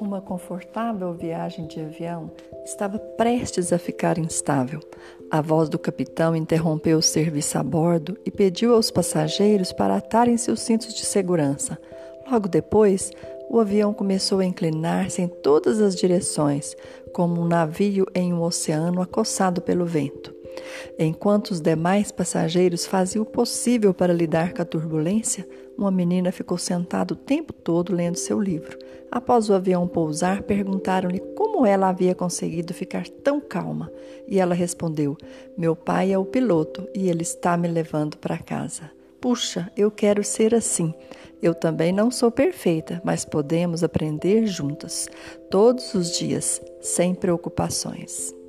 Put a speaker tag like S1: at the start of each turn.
S1: Uma confortável viagem de avião estava prestes a ficar instável. A voz do capitão interrompeu o serviço a bordo e pediu aos passageiros para atarem seus cintos de segurança. Logo depois, o avião começou a inclinar-se em todas as direções, como um navio em um oceano acossado pelo vento. Enquanto os demais passageiros faziam o possível para lidar com a turbulência, uma menina ficou sentada o tempo todo lendo seu livro. Após o avião pousar, perguntaram-lhe como ela havia conseguido ficar tão calma. E ela respondeu: Meu pai é o piloto e ele está me levando para casa. Puxa, eu quero ser assim. Eu também não sou perfeita, mas podemos aprender juntas, todos os dias, sem preocupações.